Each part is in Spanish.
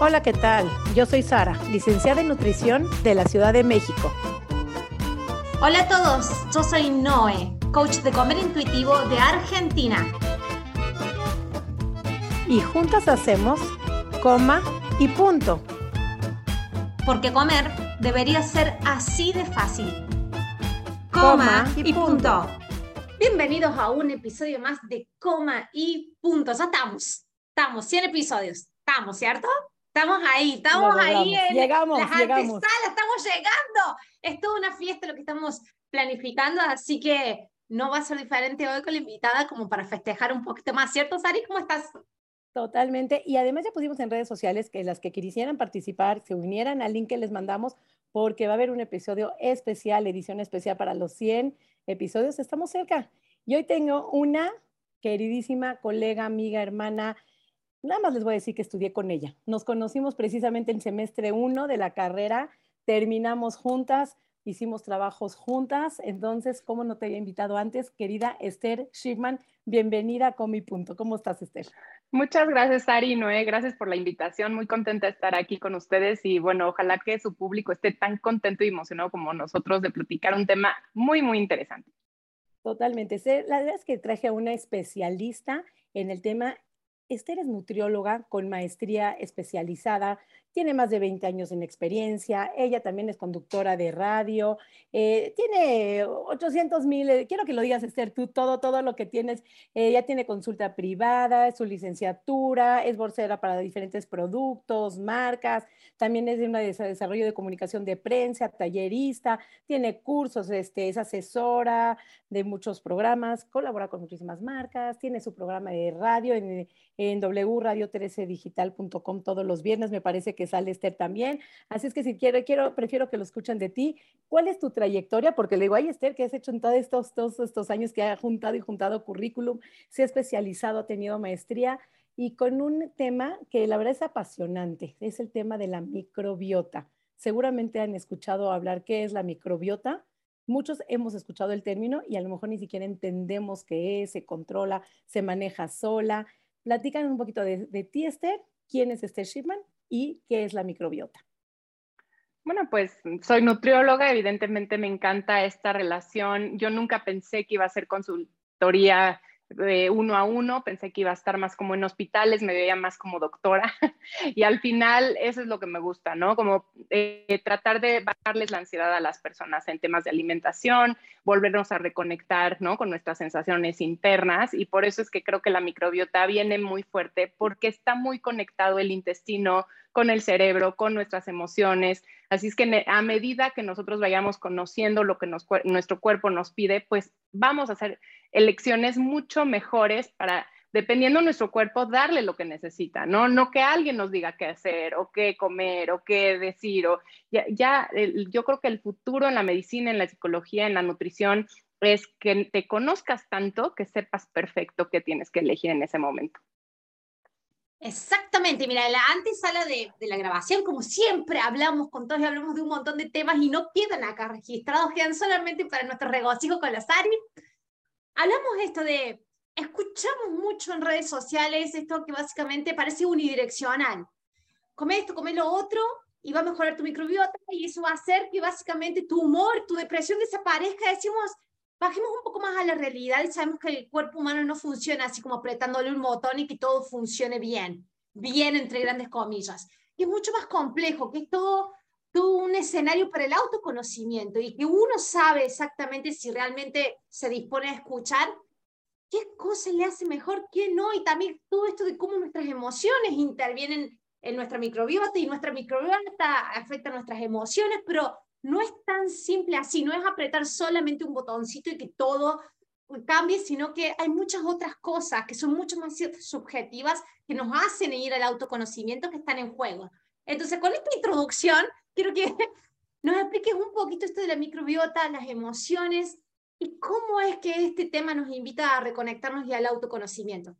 Hola, ¿qué tal? Yo soy Sara, licenciada en nutrición de la Ciudad de México. Hola a todos, yo soy Noé, coach de comer intuitivo de Argentina. Y juntas hacemos coma y punto. Porque comer debería ser así de fácil. Coma y punto. Bienvenidos a un episodio más de Coma y Punto. Ya estamos, estamos, 100 episodios. Estamos, ¿cierto? Estamos ahí, estamos ahí en llegamos, las llegamos. antesalas, estamos llegando. Es toda una fiesta lo que estamos planificando, así que no va a ser diferente hoy con la invitada como para festejar un poquito más, ¿cierto, Sari? ¿Cómo estás? Totalmente. Y además ya pusimos en redes sociales que las que quisieran participar se unieran al link que les mandamos porque va a haber un episodio especial, edición especial para los 100 episodios. Estamos cerca. Y hoy tengo una queridísima colega, amiga, hermana. Nada más les voy a decir que estudié con ella. Nos conocimos precisamente en semestre 1 de la carrera, terminamos juntas, hicimos trabajos juntas. Entonces, ¿cómo no te había invitado antes? Querida Esther Shipman, bienvenida a Comi Punto. ¿Cómo estás, Esther? Muchas gracias, Ari Noé. Gracias por la invitación. Muy contenta de estar aquí con ustedes y bueno, ojalá que su público esté tan contento y emocionado como nosotros de platicar un tema muy, muy interesante. Totalmente. La verdad es que traje a una especialista en el tema Esther es nutrióloga con maestría especializada, tiene más de 20 años en experiencia, ella también es conductora de radio, eh, tiene 800 mil, eh, quiero que lo digas Esther, tú todo, todo lo que tienes, ella tiene consulta privada, es su licenciatura, es bolsera para diferentes productos, marcas, también es de un desarrollo de comunicación de prensa, tallerista, tiene cursos, este, es asesora de muchos programas, colabora con muchísimas marcas, tiene su programa de radio en, en wradio13digital.com todos los viernes, me parece que sale Esther también. Así es que si quiero, prefiero que lo escuchen de ti. ¿Cuál es tu trayectoria? Porque le digo, ay Esther, ¿qué has hecho en todos estos, todos estos años que ha juntado y juntado currículum? Se ha especializado, ha tenido maestría y con un tema que la verdad es apasionante, es el tema de la microbiota. Seguramente han escuchado hablar qué es la microbiota. Muchos hemos escuchado el término y a lo mejor ni siquiera entendemos qué es, se controla, se maneja sola. Platican un poquito de, de ti, Esther. ¿Quién es Esther Shipman? Y qué es la microbiota. Bueno, pues soy nutrióloga, evidentemente me encanta esta relación. Yo nunca pensé que iba a ser consultoría de uno a uno, pensé que iba a estar más como en hospitales, me veía más como doctora y al final eso es lo que me gusta, ¿no? Como eh, tratar de bajarles la ansiedad a las personas en temas de alimentación, volvernos a reconectar, ¿no? Con nuestras sensaciones internas y por eso es que creo que la microbiota viene muy fuerte porque está muy conectado el intestino con el cerebro, con nuestras emociones. Así es que a medida que nosotros vayamos conociendo lo que nuestro cuerpo nos pide, pues vamos a hacer elecciones mucho mejores para, dependiendo de nuestro cuerpo, darle lo que necesita, ¿no? No que alguien nos diga qué hacer o qué comer o qué decir. O ya, ya yo creo que el futuro en la medicina, en la psicología, en la nutrición, es que te conozcas tanto que sepas perfecto qué tienes que elegir en ese momento. Exactamente, mira, la antesala de, la grabación, como siempre hablamos con todos y hablamos de un montón de temas y no quedan acá registrados, quedan solamente para nuestro regocijo con las Ari. Hablamos de esto de, escuchamos mucho en redes sociales esto que básicamente parece unidireccional. Come esto, come lo otro y va a mejorar tu microbiota y eso va a hacer que básicamente tu humor, tu depresión desaparezca. Decimos, bajemos un poco más a la realidad y sabemos que el cuerpo humano no funciona así como apretándole un botón y que todo funcione bien, bien entre grandes comillas. Y es mucho más complejo, que es todo, todo un escenario para el autoconocimiento y que uno sabe exactamente si realmente se dispone a escuchar qué cosa le hace mejor, qué no, y también todo esto de cómo nuestras emociones intervienen en nuestra microbiota y nuestra microbiota afecta nuestras emociones, pero no es tan simple así, no es apretar solamente un botoncito y que todo cambie, sino que hay muchas otras cosas que son mucho más subjetivas que nos hacen ir al autoconocimiento que están en juego. Entonces, con esta introducción, quiero que nos expliques un poquito esto de la microbiota, las emociones y cómo es que este tema nos invita a reconectarnos y al autoconocimiento.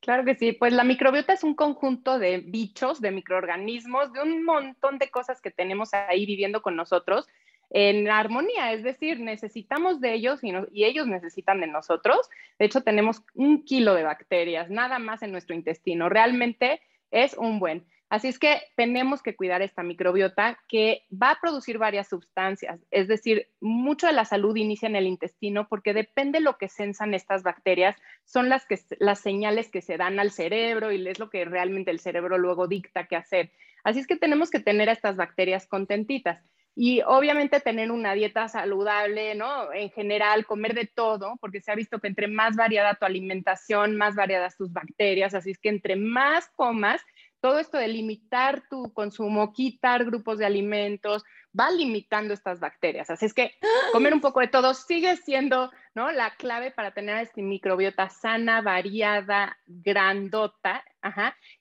Claro que sí, pues la microbiota es un conjunto de bichos, de microorganismos, de un montón de cosas que tenemos ahí viviendo con nosotros en armonía, es decir, necesitamos de ellos y, y, ellos necesitan de nosotros. De hecho, tenemos un kilo de bacterias, nada más en nuestro intestino. Realmente es un buen. Así es que tenemos que cuidar esta microbiota que va a producir varias sustancias. Es decir, mucho de la salud inicia en el intestino porque depende de lo que sensan estas bacterias, son las, las señales que se dan al cerebro y es lo que realmente el cerebro luego dicta qué hacer. Así es que tenemos que tener a estas bacterias contentitas. Y obviamente tener una dieta saludable, ¿no? En general, comer de todo, porque se ha visto que entre más variada tu alimentación, más variadas tus bacterias. Así es que entre más comas, todo esto de limitar tu consumo, quitar grupos de alimentos, va limitando estas bacterias. Así es que comer un poco de todo sigue siendo ¿no? la clave para tener esta microbiota sana, variada, grandota.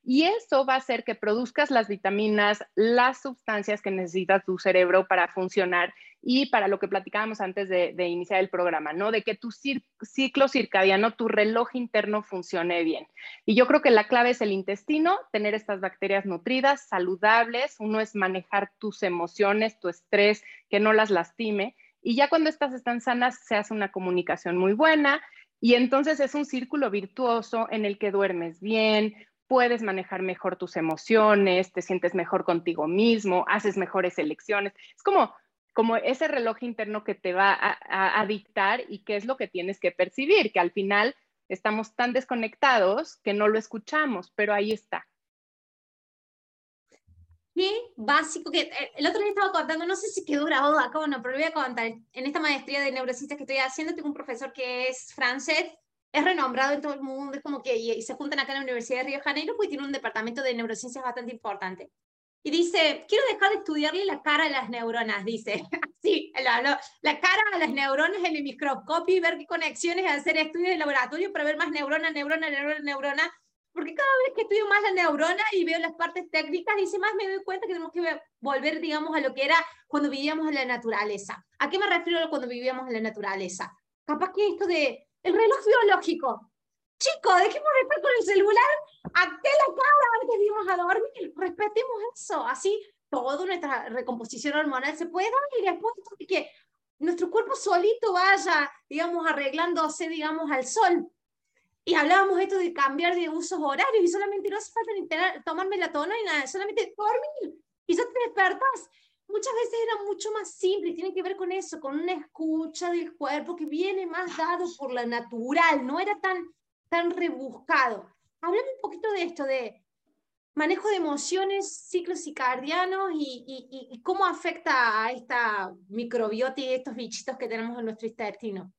Y eso va a hacer que produzcas las vitaminas, las sustancias que necesita tu cerebro para funcionar y para lo que platicábamos antes de, iniciar el programa, ¿no? De que tu ciclo circadiano, tu reloj interno funcione bien. Y yo creo que la clave es el intestino, tener estas bacterias nutridas, saludables. Uno es manejar tus emociones, tu estrés, que no las lastime. Y ya cuando estas están sanas, se hace una comunicación muy buena. Y entonces es un círculo virtuoso en el que duermes bien, puedes manejar mejor tus emociones, te sientes mejor contigo mismo, haces mejores elecciones. Es como como ese reloj interno que te va a, dictar y qué es lo que tienes que percibir, que al final estamos tan desconectados que no lo escuchamos, pero ahí está. Qué básico que eh, el otro día estaba contando, no sé si quedó grabado acá o no, pero lo voy a contar. En esta maestría de neurociencias que estoy haciendo, tengo un profesor que es francés, es renombrado en todo el mundo, es como que y se juntan acá en la Universidad de Río de Janeiro, pues tiene un departamento de neurociencias bastante importante y dice, quiero dejar de estudiarle la cara a las neuronas, dice. Sí, la, la, cara a las neuronas en el microscopio y ver qué conexiones, hacer estudios de laboratorio para ver más neurona, neurona, neurona, neurona. Porque cada vez que estudio más la neurona y veo las partes técnicas, dice más, me doy cuenta que tenemos que volver, digamos, a lo que era cuando vivíamos en la naturaleza. ¿A qué me refiero cuando vivíamos en la naturaleza? Capaz que esto de el reloj biológico. Chico, dejemos de estar con el celular, acté la cara antes de irnos a dormir, respetemos eso, así toda nuestra recomposición hormonal se puede dar y después que nuestro cuerpo solito vaya, digamos, arreglándose, digamos, al sol. Y hablábamos esto de cambiar de usos horarios y solamente no hace falta ni tener, tomar nada, solamente dormir y ya te despertas. Muchas veces era mucho más simple tiene que ver con eso, con una escucha del cuerpo que viene más dado por la natural, no era tan tan rebuscado. Hablame un poquito de esto, de manejo de emociones, ciclos circadianos y, y, cómo afecta a esta microbiota y estos bichitos que tenemos en nuestro intestino.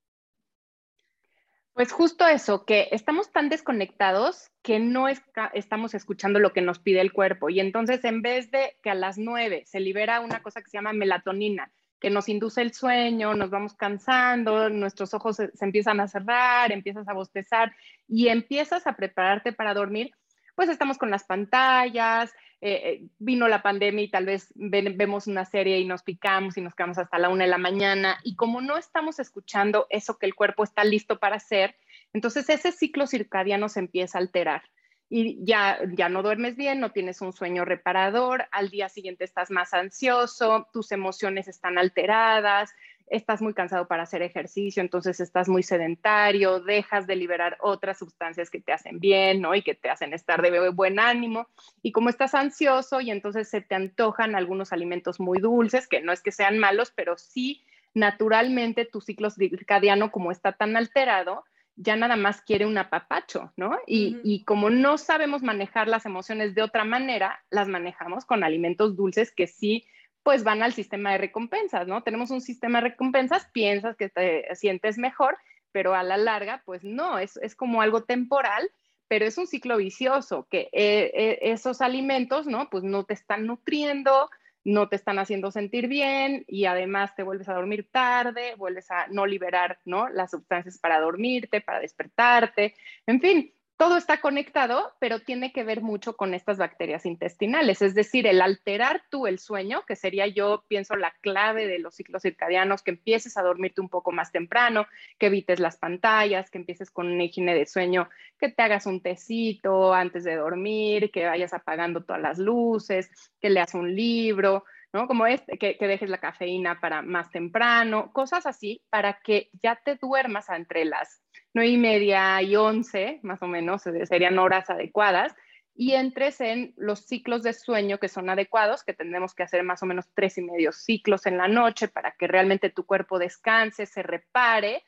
Pues justo eso, que estamos tan desconectados que no estamos escuchando lo que nos pide el cuerpo. Y entonces, en vez de que a las nueve se libera una cosa que se llama melatonina, que nos induce el sueño, nos vamos cansando, nuestros ojos se, empiezan a cerrar, empiezas a bostezar y empiezas a prepararte para dormir, pues estamos con las pantallas, eh, eh, vino la pandemia y tal vez vemos una serie y nos picamos y nos quedamos hasta la una de la mañana y como no estamos escuchando eso que el cuerpo está listo para hacer, entonces ese ciclo circadiano se empieza a alterar y ya, ya no duermes bien, no tienes un sueño reparador, al día siguiente estás más ansioso, tus emociones están alteradas, estás muy cansado para hacer ejercicio, entonces estás muy sedentario, dejas de liberar otras sustancias que te hacen bien, ¿no? Y que te hacen estar de buen ánimo. Y como estás ansioso y entonces se te antojan algunos alimentos muy dulces, que no es que sean malos, pero sí naturalmente tu ciclo circadiano como está tan alterado, ya nada más quiere un apapacho, ¿no? Y, como no sabemos manejar las emociones de otra manera, las manejamos con alimentos dulces que sí, pues van al sistema de recompensas, ¿no? Tenemos un sistema de recompensas, piensas que te sientes mejor, pero a la larga, pues no, es, es como algo temporal, pero es un ciclo vicioso, que eh, eh, esos alimentos, ¿no? Pues no te están nutriendo, no te están haciendo sentir bien y además te vuelves a dormir tarde, vuelves a no liberar ¿no? las sustancias para dormirte, para despertarte, en fin, todo está conectado, pero tiene que ver mucho con estas bacterias intestinales, es decir, el alterar tú el sueño, que sería yo pienso la clave de los ciclos circadianos, que empieces a dormirte un poco más temprano, que evites las pantallas, que empieces con una higiene de sueño, que te hagas un tecito antes de dormir, que vayas apagando todas las luces, que leas un libro, ¿no? Como este, que, que, dejes la cafeína para más temprano, cosas así, para que ya te duermas entre las nueve y media y once, más o menos, serían horas adecuadas, y entres en los ciclos de sueño que son adecuados, que tenemos que hacer más o menos tres y medio ciclos en la noche para que realmente tu cuerpo descanse, se repare,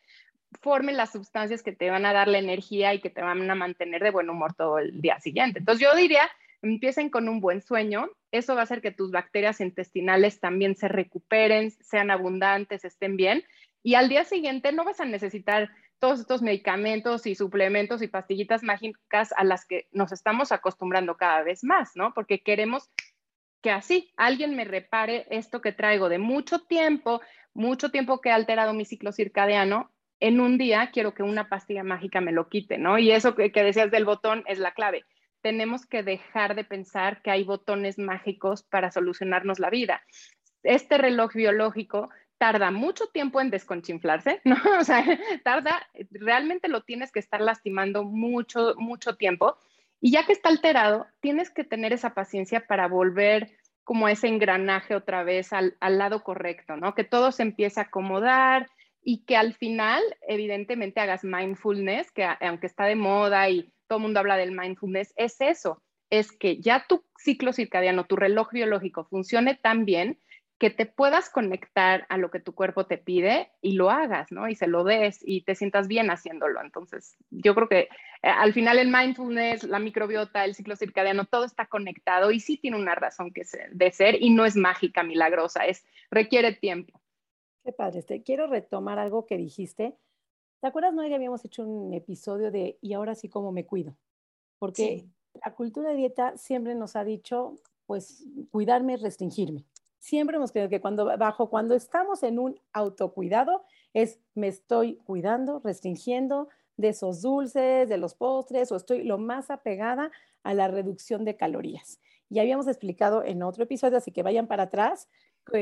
formen las sustancias que te van a dar la energía y que te van a mantener de buen humor todo el día siguiente. Entonces yo diría, empiecen con un buen sueño, eso va a hacer que tus bacterias intestinales también se recuperen, sean abundantes, estén bien, y al día siguiente no vas a necesitar todos estos medicamentos y suplementos y pastillitas mágicas a las que nos estamos acostumbrando cada vez más, ¿no? Porque queremos que así alguien me repare esto que traigo de mucho tiempo, mucho tiempo que ha alterado mi ciclo circadiano. En un día quiero que una pastilla mágica me lo quite, ¿no? Y eso que, que decías del botón es la clave. Tenemos que dejar de pensar que hay botones mágicos para solucionarnos la vida. Este reloj biológico tarda mucho tiempo en desconchinflarse, ¿no? O sea, tarda, realmente lo tienes que estar lastimando mucho, mucho tiempo. Y ya que está alterado, tienes que tener esa paciencia para volver como ese engranaje otra vez al, al lado correcto, ¿no? Que todo se empiece a acomodar y que al final, evidentemente, hagas mindfulness, que aunque está de moda y todo el mundo habla del mindfulness, es eso, es que ya tu ciclo circadiano, tu reloj biológico funcione tan bien que te puedas conectar a lo que tu cuerpo te pide y lo hagas, ¿no? Y se lo des y te sientas bien haciéndolo. Entonces, yo creo que eh, al final el mindfulness, la microbiota, el ciclo circadiano, todo está conectado y sí tiene una razón que de ser y no es mágica, milagrosa, es requiere tiempo. Qué padre. Te quiero retomar algo que dijiste. ¿Te acuerdas, no? Que habíamos hecho un episodio de y ahora sí cómo me cuido. Porque la cultura de dieta siempre nos ha dicho, pues, cuidarme es restringirme siempre hemos creído que cuando bajo, cuando estamos en un autocuidado, es me estoy cuidando, restringiendo de esos dulces, de los postres, o estoy lo más apegada a la reducción de calorías. Ya habíamos explicado en otro episodio, así que vayan para atrás,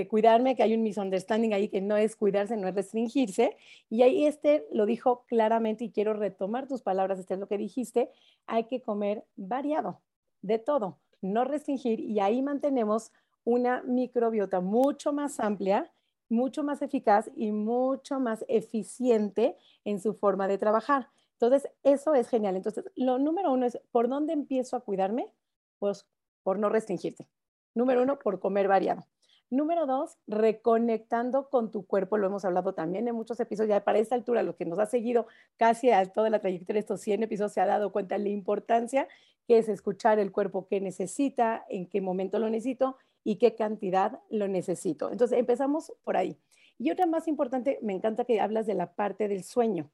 cuidarme, que hay un misunderstanding ahí que no es cuidarse, no es restringirse. Y ahí este lo dijo claramente y quiero retomar tus palabras, este es lo que dijiste, hay que comer variado, de todo, no restringir y ahí mantenemos una microbiota mucho más amplia, mucho más eficaz y mucho más eficiente en su forma de trabajar. Entonces, eso es genial. Entonces, lo número uno es, ¿por dónde empiezo a cuidarme? Pues por no restringirte. Número uno, por comer variado. Número dos, reconectando con tu cuerpo, lo hemos hablado también en muchos episodios, ya para esta altura, lo que nos ha seguido casi a toda la trayectoria de estos 100 episodios se ha dado cuenta de la importancia que es escuchar el cuerpo que necesita, en qué momento lo necesito y qué cantidad lo necesito. Entonces, empezamos por ahí. Y otra más importante, me encanta que hablas de la parte del sueño.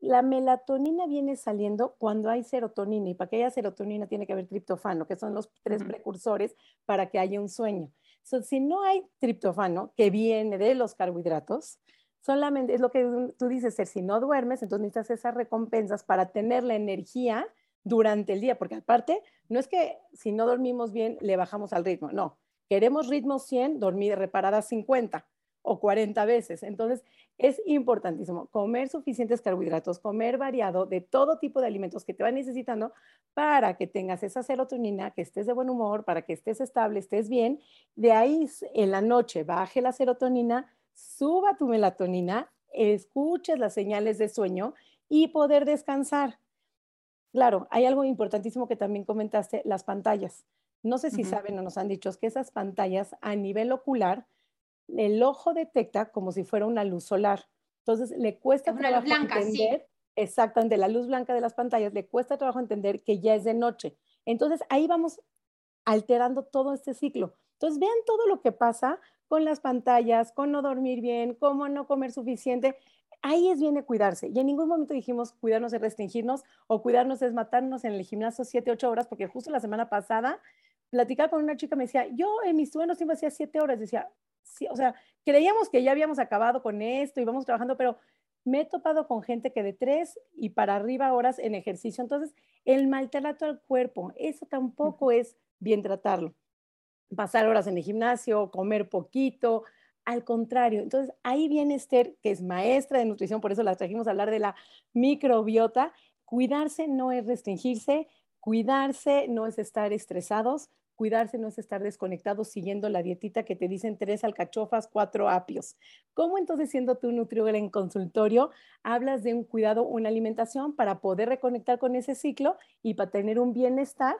La melatonina viene saliendo cuando hay serotonina y para que haya serotonina tiene que haber triptofano, que son los tres precursores para que haya un sueño. si no hay triptofano, que viene de los carbohidratos, solamente es lo que tú dices, ser, si no duermes, entonces necesitas esas recompensas para tener la energía durante el día, porque aparte, no es que si no dormimos bien le bajamos al ritmo, no, queremos ritmo 100, dormir reparada 50 o 40 veces. Entonces, es importantísimo comer suficientes carbohidratos, comer variado de todo tipo de alimentos que te van necesitando para que tengas esa serotonina, que estés de buen humor, para que estés estable, estés bien. De ahí en la noche baje la serotonina, suba tu melatonina, escuches las señales de sueño y poder descansar. Claro, hay algo importantísimo que también comentaste, las pantallas. No sé si saben o nos han dicho que esas pantallas a nivel ocular, el ojo detecta como si fuera una luz solar. Entonces le cuesta trabajo entender, exactamente, la luz blanca de las pantallas, le cuesta trabajo entender que ya es de noche. Entonces ahí vamos alterando todo este ciclo. Entonces vean todo lo que pasa con las pantallas, con no dormir bien, cómo no comer suficiente ahí es viene cuidarse. Y en ningún momento dijimos cuidarnos es restringirnos o cuidarnos es matarnos en el gimnasio 7, 8 horas, porque justo la semana pasada platicaba con una chica, me decía, yo en mis sueños siempre hacía 7 horas. Decía, sí, o sea, creíamos que ya habíamos acabado con esto y vamos trabajando, pero me he topado con gente que de 3 y para arriba horas en ejercicio. Entonces, el maltrato al cuerpo, eso tampoco es bien tratarlo. Pasar horas en el gimnasio, comer poquito, al contrario, entonces ahí viene Esther, que es maestra de nutrición, por eso la trajimos a hablar de la microbiota. Cuidarse no es restringirse, cuidarse no es estar estresados, cuidarse no es estar desconectados siguiendo la dietita que te dicen tres alcachofas, cuatro apios. ¿Cómo entonces siendo tú nutrióloga en consultorio hablas de un cuidado, una alimentación para poder reconectar con ese ciclo y para tener un bienestar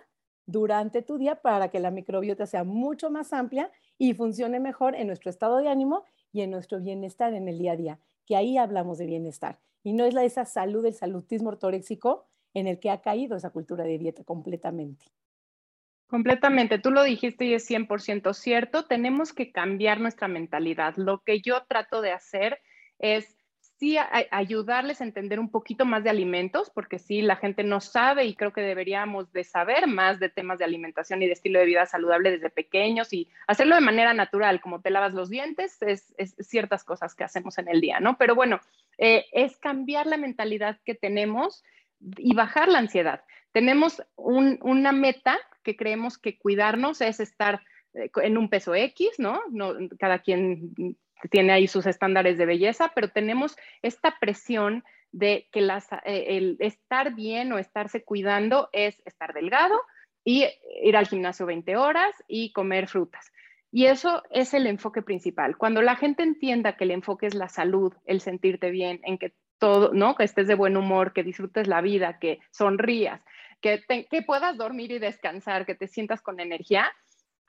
durante tu día para que la microbiota sea mucho más amplia y funcione mejor en nuestro estado de ánimo y en nuestro bienestar en el día a día, que ahí hablamos de bienestar. Y no es la esa salud, el salutismo ortoréxico en el que ha caído esa cultura de dieta completamente. Completamente, tú lo dijiste y es 100% cierto, tenemos que cambiar nuestra mentalidad. Lo que yo trato de hacer es sí ayudarles a entender un poquito más de alimentos, porque sí, la gente no sabe y creo que deberíamos de saber más de temas de alimentación y de estilo de vida saludable desde pequeños y hacerlo de manera natural, como te lavas los dientes, es, ciertas cosas que hacemos en el día, ¿no? Pero bueno, eh, es cambiar la mentalidad que tenemos y bajar la ansiedad. Tenemos una meta que creemos que cuidarnos es estar eh, en un peso X, ¿no? ¿no? Cada quien tiene ahí sus estándares de belleza, pero tenemos esta presión de que eh, el estar bien o estarse cuidando es estar delgado y ir al gimnasio 20 horas y comer frutas. Y eso es el enfoque principal. Cuando la gente entienda que el enfoque es la salud, el sentirte bien, en que todo, ¿no? Que estés de buen humor, que disfrutes la vida, que sonrías, que puedas dormir y descansar, que te sientas con energía,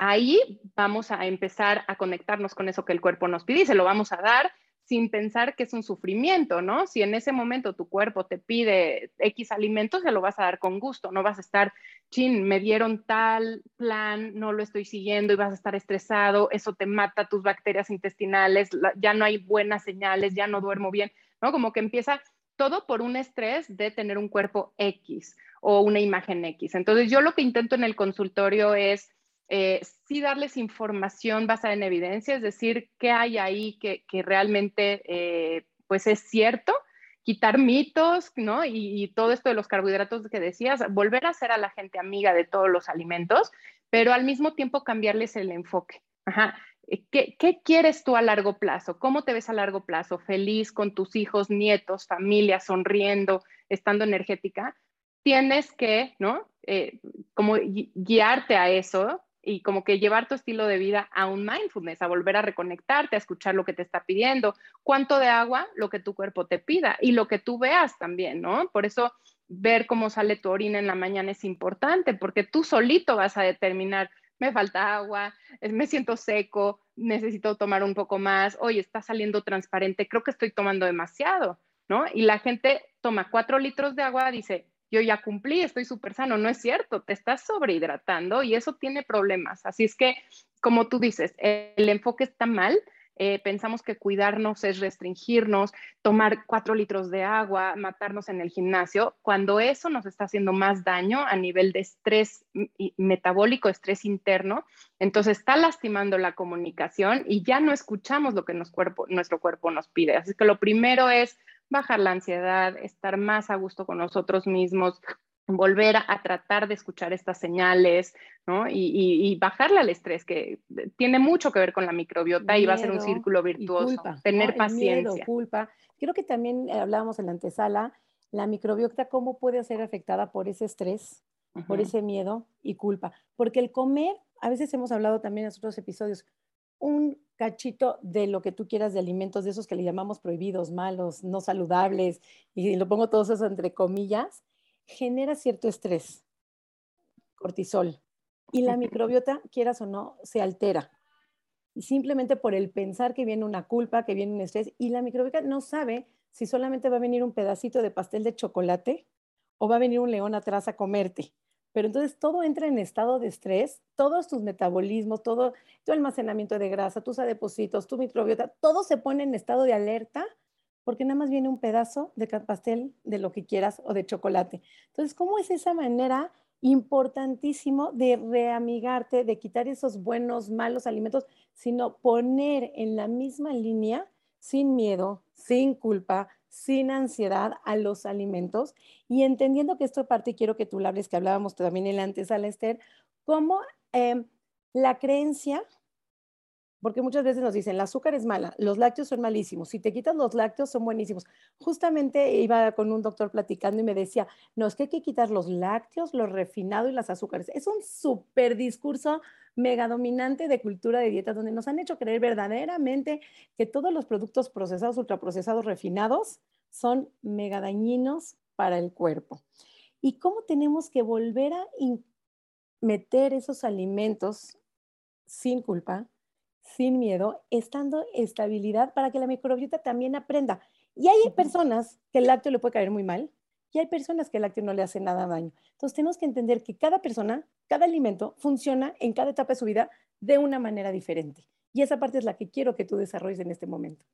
ahí vamos a empezar a conectarnos con eso que el cuerpo nos pide y se lo vamos a dar sin pensar que es un sufrimiento, ¿no? Si en ese momento tu cuerpo te pide X alimentos, se lo vas a dar con gusto, no vas a estar, chin, me dieron tal plan, no lo estoy siguiendo y vas a estar estresado, eso te mata tus bacterias intestinales, ya no hay buenas señales, ya no duermo bien, ¿no? Como que empieza todo por un estrés de tener un cuerpo X o una imagen X. Entonces yo lo que intento en el consultorio es eh, sí darles información basada en evidencia, es decir, qué hay ahí que, realmente eh, pues es cierto, quitar mitos, ¿no? Y, todo esto de los carbohidratos que decías, volver a ser a la gente amiga de todos los alimentos, pero al mismo tiempo cambiarles el enfoque. Ajá. Eh, ¿Qué, ¿Qué, quieres tú a largo plazo? ¿Cómo te ves a largo plazo? ¿Feliz con tus hijos, nietos, familia, sonriendo, estando energética? Tienes que, ¿no? como guiarte a eso y como que llevar tu estilo de vida a un mindfulness, a volver a reconectarte, a escuchar lo que te está pidiendo, cuánto de agua, lo que tu cuerpo te pida y lo que tú veas también, ¿no? Por eso ver cómo sale tu orina en la mañana es importante, porque tú solito vas a determinar, me falta agua, me siento seco, necesito tomar un poco más, oye, está saliendo transparente, creo que estoy tomando demasiado, ¿no? Y la gente toma cuatro litros de agua, dice, yo ya cumplí, estoy súper sano. No es cierto, te estás sobrehidratando y eso tiene problemas. Así es que, como tú dices, el enfoque está mal. Eh, pensamos que cuidarnos es restringirnos, tomar cuatro litros de agua, matarnos en el gimnasio, cuando eso nos está haciendo más daño a nivel de estrés metabólico, estrés interno, entonces está lastimando la comunicación y ya no escuchamos lo que nuestro cuerpo nos pide. Así que lo primero es bajar la ansiedad, estar más a gusto con nosotros mismos, volver a, tratar de escuchar estas señales, ¿no? Y, bajarle al estrés, que tiene mucho que ver con la microbiota y va a ser un círculo virtuoso. Tener paciencia. Miedo, culpa. Creo que también eh, hablábamos en la antesala, la microbiota, cómo puede ser afectada por ese estrés, por ese miedo y culpa. Porque el comer, a veces hemos hablado también en otros episodios, un cachito de lo que tú quieras de alimentos, de esos que le llamamos prohibidos, malos, no saludables, y lo pongo todos eso entre comillas, genera cierto estrés, cortisol. Y la microbiota, quieras o no, se altera. Y simplemente por el pensar que viene una culpa, que viene un estrés, y la microbiota no sabe si solamente va a venir un pedacito de pastel de chocolate o va a venir un león atrás a comerte. Pero entonces todo entra en estado de estrés, todos tus metabolismos, todo tu almacenamiento de grasa, tus adepocitos, tu microbiota, todo se pone en estado de alerta porque nada más viene un pedazo de pastel de lo que quieras o de chocolate. Entonces, ¿cómo es esa manera importantísimo de reamigarte, de quitar esos buenos, malos alimentos, sino poner en la misma línea, sin miedo, sin culpa, sin ansiedad a los alimentos. Y entendiendo que esto parte, quiero que tú la hables, que hablábamos también en la antesala, Esther, como em, la creencia, porque muchas veces nos dicen, el azúcar es mala, los lácteos son malísimos, si te quitas los lácteos son buenísimos. Justamente iba con un doctor platicando y me decía, no, es que hay que quitar los lácteos, los refinados y las azúcares. Es un súper discurso mega dominante de cultura de dieta, donde nos han hecho creer verdaderamente que todos los productos procesados, ultraprocesados, refinados, son mega dañinos para el cuerpo. Y cómo tenemos que volver a meter esos alimentos sin culpa, sin miedo, estando estabilidad para que la microbiota también aprenda. Y hay personas que el lácteo le puede caer muy mal y hay personas que el lácteo no le hace nada daño. Entonces tenemos que entender que cada persona, cada alimento funciona en cada etapa de su vida de una manera diferente. Y esa parte es la que quiero que tú desarrolles en este momento.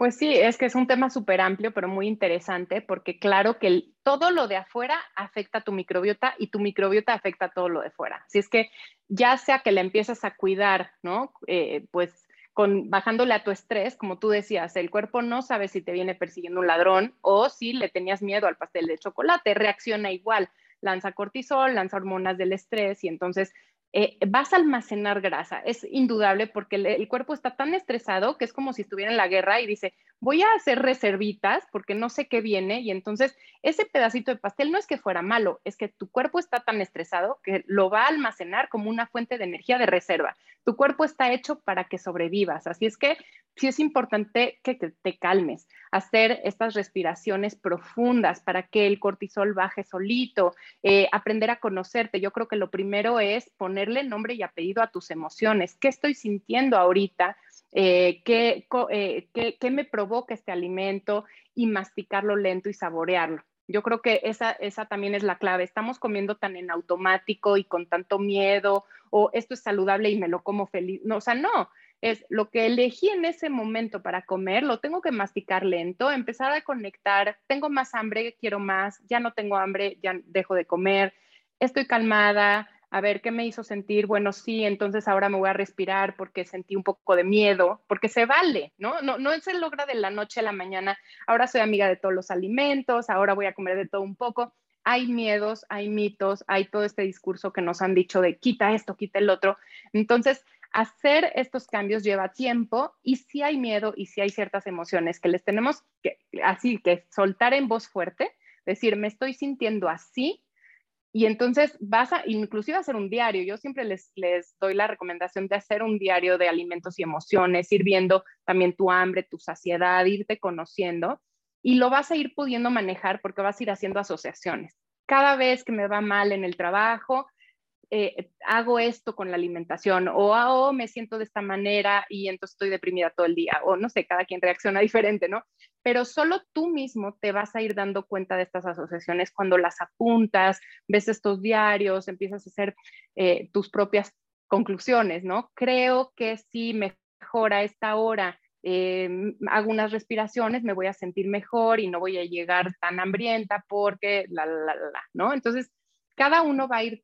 Pues sí, es que es un tema súper amplio, pero muy interesante, porque claro que todo lo de afuera afecta a tu microbiota y tu microbiota afecta a todo lo de fuera. Si es que ya sea que la empiezas a cuidar, ¿no? Eh, pues con, bajándole a tu estrés, como tú decías, el cuerpo no sabe si te viene persiguiendo un ladrón o si le tenías miedo al pastel de chocolate, reacciona igual, lanza cortisol, lanza hormonas del estrés y entonces eh, vas a almacenar grasa. Es indudable porque el, cuerpo está tan estresado que es como si estuviera en la guerra y dice, voy a hacer reservitas porque no sé qué viene y entonces ese pedacito de pastel no es que fuera malo, es que tu cuerpo está tan estresado que lo va a almacenar como una fuente de energía de reserva. Tu cuerpo está hecho para que sobrevivas, así es que sí es importante que te calmes, hacer estas respiraciones profundas para que el cortisol baje solito, eh, aprender a conocerte. Yo creo que lo primero es ponerle nombre y apellido a tus emociones. ¿Qué estoy sintiendo ahorita? Eh, ¿qué, eh, qué, me provoca este alimento? Y masticarlo lento y saborearlo. Yo creo que esa, esa también es la clave. Estamos comiendo tan en automático y con tanto miedo, o esto es saludable y me lo como feliz. No, o sea, no, es lo que elegí en ese momento para comer, lo tengo que masticar lento, empezar a conectar, tengo más hambre, quiero más, ya no tengo hambre, ya dejo de comer, estoy calmada, a ver qué me hizo sentir, bueno, sí, entonces ahora me voy a respirar porque sentí un poco de miedo, porque se vale, ¿no? No, no se logra de la noche a la mañana, ahora soy amiga de todos los alimentos, ahora voy a comer de todo un poco. Hay miedos, hay mitos, hay todo este discurso que nos han dicho de quita esto, quita el otro. Entonces, hacer estos cambios lleva tiempo y si hay miedo y si hay ciertas emociones que les tenemos que, así que soltar en voz fuerte, decir, me estoy sintiendo así, y entonces vas a, inclusive hacer un diario. Yo siempre les, les doy la recomendación de hacer un diario de alimentos y emociones, ir viendo también tu hambre, tu saciedad, irte conociendo y lo vas a ir pudiendo manejar porque vas a ir haciendo asociaciones. Cada vez que me va mal en el trabajo, eh, hago esto con la alimentación o, ah, oh, me siento de esta manera y entonces estoy deprimida todo el día o no sé, cada quien reacciona diferente, ¿no? Pero solo tú mismo te vas a ir dando cuenta de estas asociaciones cuando las apuntas, ves estos diarios, empiezas a hacer eh, tus propias conclusiones, ¿no? Creo que si mejora esta hora eh, hago unas respiraciones, me voy a sentir mejor y no voy a llegar tan hambrienta porque la, la, la, ¿no? Entonces, cada uno va a ir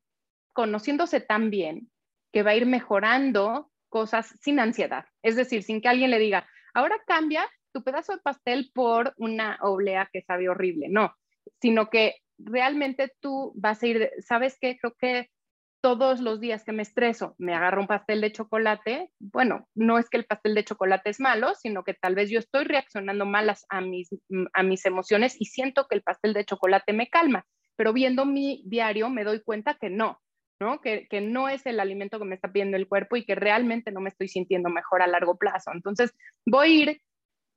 conociéndose tan bien que va a ir mejorando cosas sin ansiedad. Es decir, sin que alguien le diga, ahora cambia tu pedazo de pastel por una oblea que sabe horrible. No, sino que realmente tú vas a ir, ¿sabes qué? Creo que todos los días que me estreso me agarro un pastel de chocolate, bueno, no es que el pastel de chocolate es malo, sino que tal vez yo estoy reaccionando malas a mis, a mis emociones y siento que el pastel de chocolate me calma, pero viendo mi diario me doy cuenta que no, ¿no? Que, no es el alimento que me está pidiendo el cuerpo y que realmente no me estoy sintiendo mejor a largo plazo. Entonces, voy a ir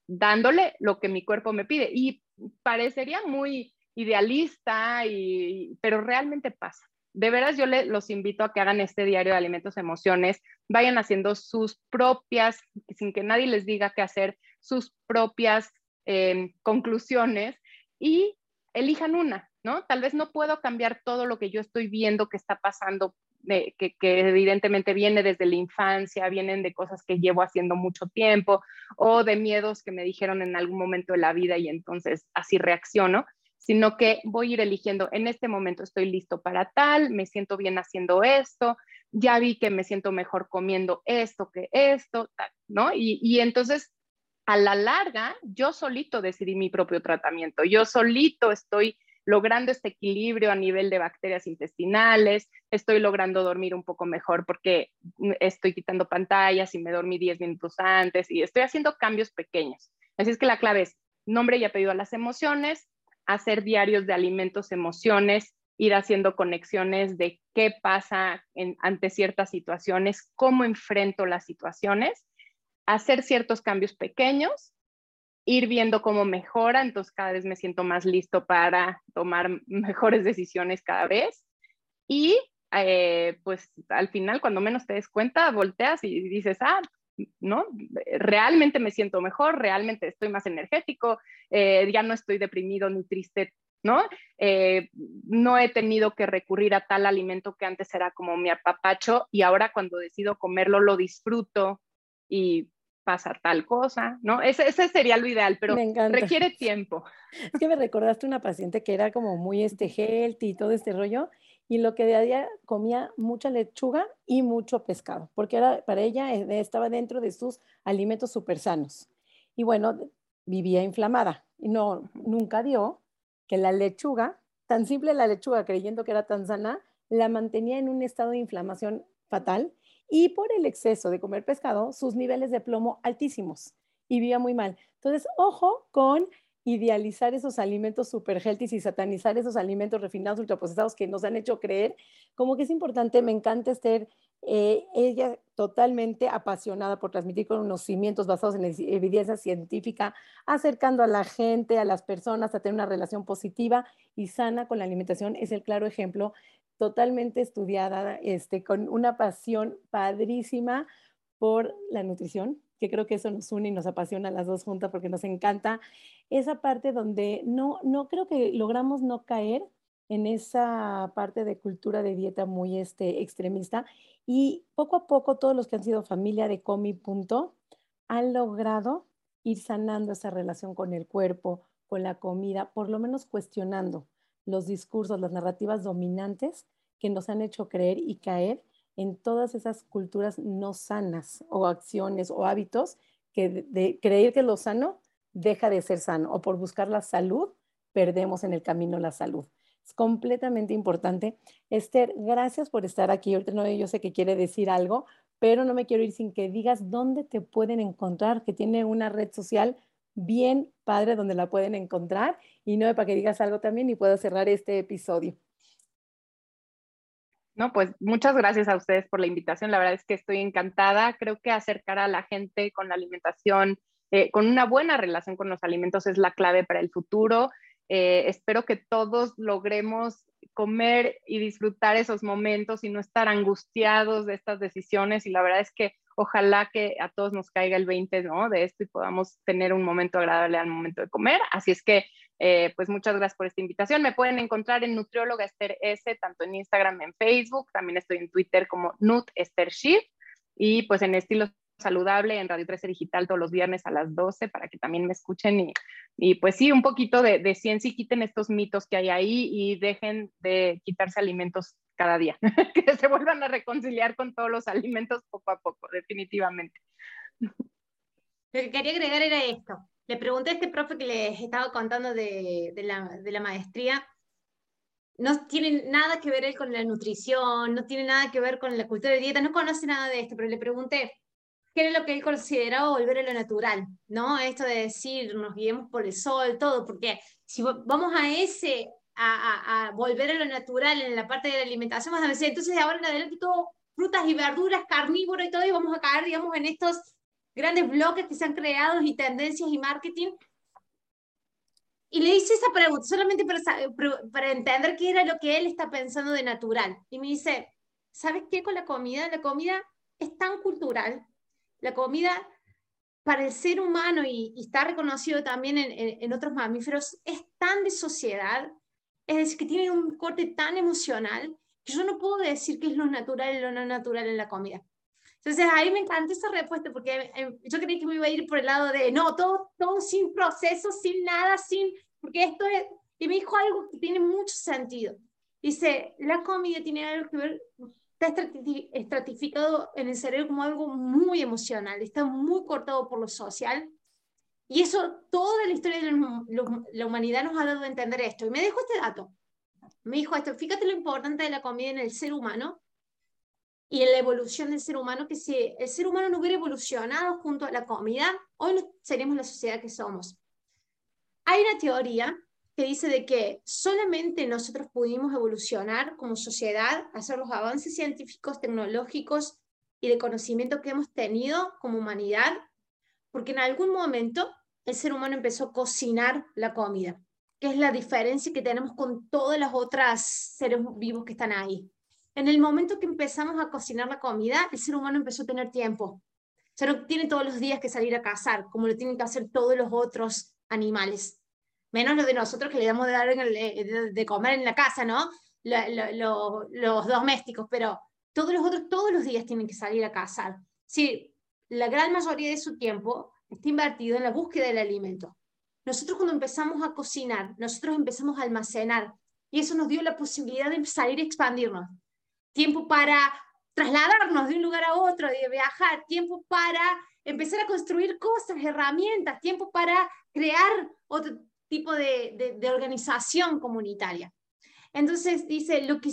dándole lo que mi cuerpo me pide y parecería muy idealista, y, pero realmente pasa. De veras, yo los invito a que hagan este diario de alimentos emociones, vayan haciendo sus propias, sin que nadie les diga qué hacer, sus propias eh, conclusiones y elijan una, ¿no? Tal vez no puedo cambiar todo lo que yo estoy viendo que está pasando, que, que, evidentemente viene desde la infancia, vienen de cosas que llevo haciendo mucho tiempo o de miedos que me dijeron en algún momento de la vida y entonces así reacciono, sino que voy a ir eligiendo, en este momento estoy listo para tal, me siento bien haciendo esto, ya vi que me siento mejor comiendo esto que esto, ¿no? Y, y entonces a la larga, yo solito decidí mi propio tratamiento, yo solito estoy logrando este equilibrio a nivel de bacterias intestinales, estoy logrando dormir un poco mejor porque estoy quitando pantallas y me dormí 10 minutos antes y estoy haciendo cambios pequeños. Así es que la clave es nombre y apellido a las emociones, hacer diarios de alimentos, emociones, ir haciendo conexiones de qué pasa ante ciertas situaciones, cómo enfrento las situaciones, hacer ciertos cambios pequeños ir viendo cómo mejora, entonces cada vez me siento más listo para tomar mejores decisiones cada vez y eh, pues al final, cuando menos te des cuenta, volteas y dices, ah, ¿no? Realmente me siento mejor, realmente estoy más energético, eh, ya no estoy deprimido ni triste, ¿no? Eh, no he tenido que recurrir a tal alimento que antes era como mi apapacho y ahora cuando decido comerlo lo disfruto y pasa tal cosa, ¿no? Ese, ese sería lo ideal, pero requiere tiempo. Es que me recordaste una paciente que era como muy este healthy y todo este rollo, y lo que de a día comía mucha lechuga y mucho pescado, porque era, para ella eh, estaba dentro de sus alimentos súper sanos. Y bueno, vivía inflamada y no, nunca dio que la lechuga, tan simple la lechuga, creyendo que era tan sana, la mantenía en un estado de inflamación fatal y por el exceso de comer pescado, sus niveles de plomo altísimos y vivía muy mal. Entonces, ojo con idealizar esos alimentos super healthy y satanizar esos alimentos refinados, ultraprocesados que nos han hecho creer, como que es importante, me encanta Esther, eh, ella totalmente apasionada por transmitir conocimientos basados en evidencia científica, acercando a la gente, a las personas, a tener una relación positiva y sana con la alimentación, es el claro ejemplo, totalmente estudiada, este, con una pasión padrísima por la nutrición, que creo que eso nos une y nos apasiona a las dos juntas porque nos encanta esa parte donde no, no creo que logramos no caer en esa parte de cultura de dieta muy este, extremista y poco a poco todos los que han sido familia de Comi Punto han logrado ir sanando esa relación con el cuerpo, con la comida, por lo menos cuestionando los discursos, las narrativas dominantes que nos han hecho creer y caer en todas esas culturas no sanas o acciones o hábitos que de, creer que lo sano deja de ser sano o por buscar la salud perdemos en el camino la salud. Es completamente importante. Esther, gracias por estar aquí. No, yo sé que quiere decir algo, pero no me quiero ir sin que digas dónde te pueden encontrar, que tiene una red social bien padre donde la pueden encontrar y no para que digas algo también y puedo cerrar este episodio. No, pues muchas gracias a ustedes por la invitación. La verdad es que estoy encantada. Creo que acercar a la gente con la alimentación, eh, con una buena relación con los alimentos es la clave para el futuro. Eh, espero que todos logremos comer y disfrutar esos momentos y no estar angustiados de estas decisiones. Y la verdad es que ojalá que a todos nos caiga el 20 ¿no? de esto y podamos tener un momento agradable al momento de comer. Así es que eh, pues muchas gracias por esta invitación. Me pueden encontrar en Nutrióloga Esther S, tanto en Instagram, en Facebook, también estoy en Twitter como Nut Esther Shift y pues en estilo saludable en Radio 13 Digital todos los viernes a las 12 para que también me escuchen y, y pues sí, un poquito de, de, ciencia y quiten estos mitos que hay ahí y dejen de quitarse alimentos cada día, que se vuelvan a reconciliar con todos los alimentos poco a poco, definitivamente. Lo que quería agregar era esto, le pregunté a este profe que les estaba contando de, la, maestría, no tiene nada que ver él con la nutrición, no tiene nada que ver con la cultura de dieta, no conoce nada de esto, pero le pregunté qué era lo que él consideraba volver a lo natural, ¿no? Esto de decir, nos guiemos por el sol, todo, porque si vamos a ese, a, volver a lo natural en la parte de la alimentación, vamos a decir, entonces de ahora en adelante todo frutas y verduras, carnívoro y todo, y vamos a caer, digamos, en estos grandes bloques que se han creado y tendencias y marketing. Y le hice esa pregunta solamente para, para entender qué era lo que él está pensando de natural. Y me dice, ¿sabes qué con la comida? La comida es tan cultural. La comida para el ser humano y, está reconocido también en, en, otros mamíferos, es tan de sociedad, es decir, que tiene un corte tan emocional, que yo no puedo decir qué es lo natural y lo no natural en la comida. Entonces ahí me encanta esa respuesta porque eh, yo creí que me iba a ir por el lado de, no, todo, todo sin proceso, sin nada, sin, porque esto es, y me dijo algo que tiene mucho sentido. Dice, la comida tiene algo que ver, está estratificado en el cerebro como algo muy emocional, está muy cortado por lo social. Y eso, toda la historia de la humanidad nos ha dado a entender esto. Y me dejó este dato. Me dijo esto, fíjate lo importante de la comida en el ser humano, y en la evolución del ser humano, que si el ser humano no hubiera evolucionado junto a la comida, hoy no seríamos la sociedad que somos. Hay una teoría que dice de que solamente nosotros pudimos evolucionar como sociedad, hacer los avances científicos, tecnológicos y de conocimiento que hemos tenido como humanidad, porque en algún momento el ser humano empezó a cocinar la comida, que es la diferencia que tenemos con todas las otras seres vivos que están ahí. en el momento que empezamos a cocinar la comida, el ser humano empezó a tener tiempo. Ya no tiene todos los días que salir a cazar, como lo tienen que hacer todos los otros animales. Menos lo de nosotros que le damos de, eh, de, comer en la casa, ¿no? los domésticos, pero todos los otros todos los días tienen que salir a cazar. Sí, la gran mayoría de su tiempo está invertido en la búsqueda del alimento. Nosotros cuando empezamos a cocinar, nosotros empezamos a almacenar y eso nos dio la posibilidad de salir a expandirnos. Tiempo para trasladarnos de un lugar a otro, de viajar, tiempo para empezar a construir cosas, herramientas, tiempo para crear otro tipo de, de organización comunitaria. Entonces dice, lo que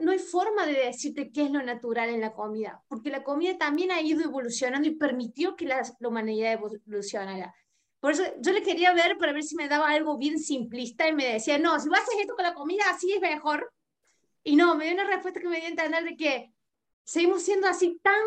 no, hay forma de decirte qué es lo natural en la comida, porque la comida también ha ido evolucionando y permitió que la, humanidad evolucionara. Por eso yo le quería ver para ver si me daba algo bien simplista y me decía, no, si vas a hacer esto con la comida, así es mejor. Y no, me dio una respuesta que me dio a entender de que seguimos siendo así tan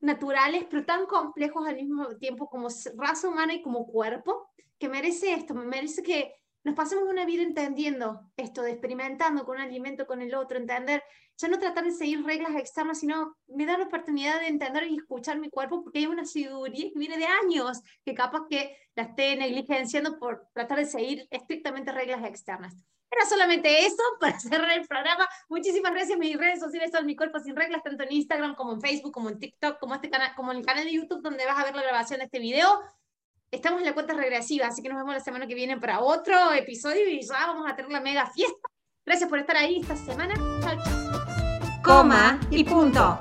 naturales, pero tan complejos al mismo tiempo como raza humana y como cuerpo, que merece esto, me merece que nos pasamos una vida entendiendo esto, de experimentando con un alimento, con el otro, entender, ya no tratar de seguir reglas externas, sino me da la oportunidad de entender y escuchar mi cuerpo, porque hay una sabiduría que viene de años, que capaz que la esté negligenciando por tratar de seguir estrictamente reglas externas. Era solamente eso para cerrar el programa. Muchísimas gracias. Mis redes sociales son Mi Cuerpo Sin Reglas, tanto en Instagram como en Facebook, como en TikTok, como, este canal, como en el canal de YouTube, donde vas a ver la grabación de este video estamos en la cuenta regresiva, así que nos vemos la semana que viene para otro episodio y ya vamos a tener la mega fiesta. Gracias por estar ahí esta semana. Chao, chao. Coma y punto.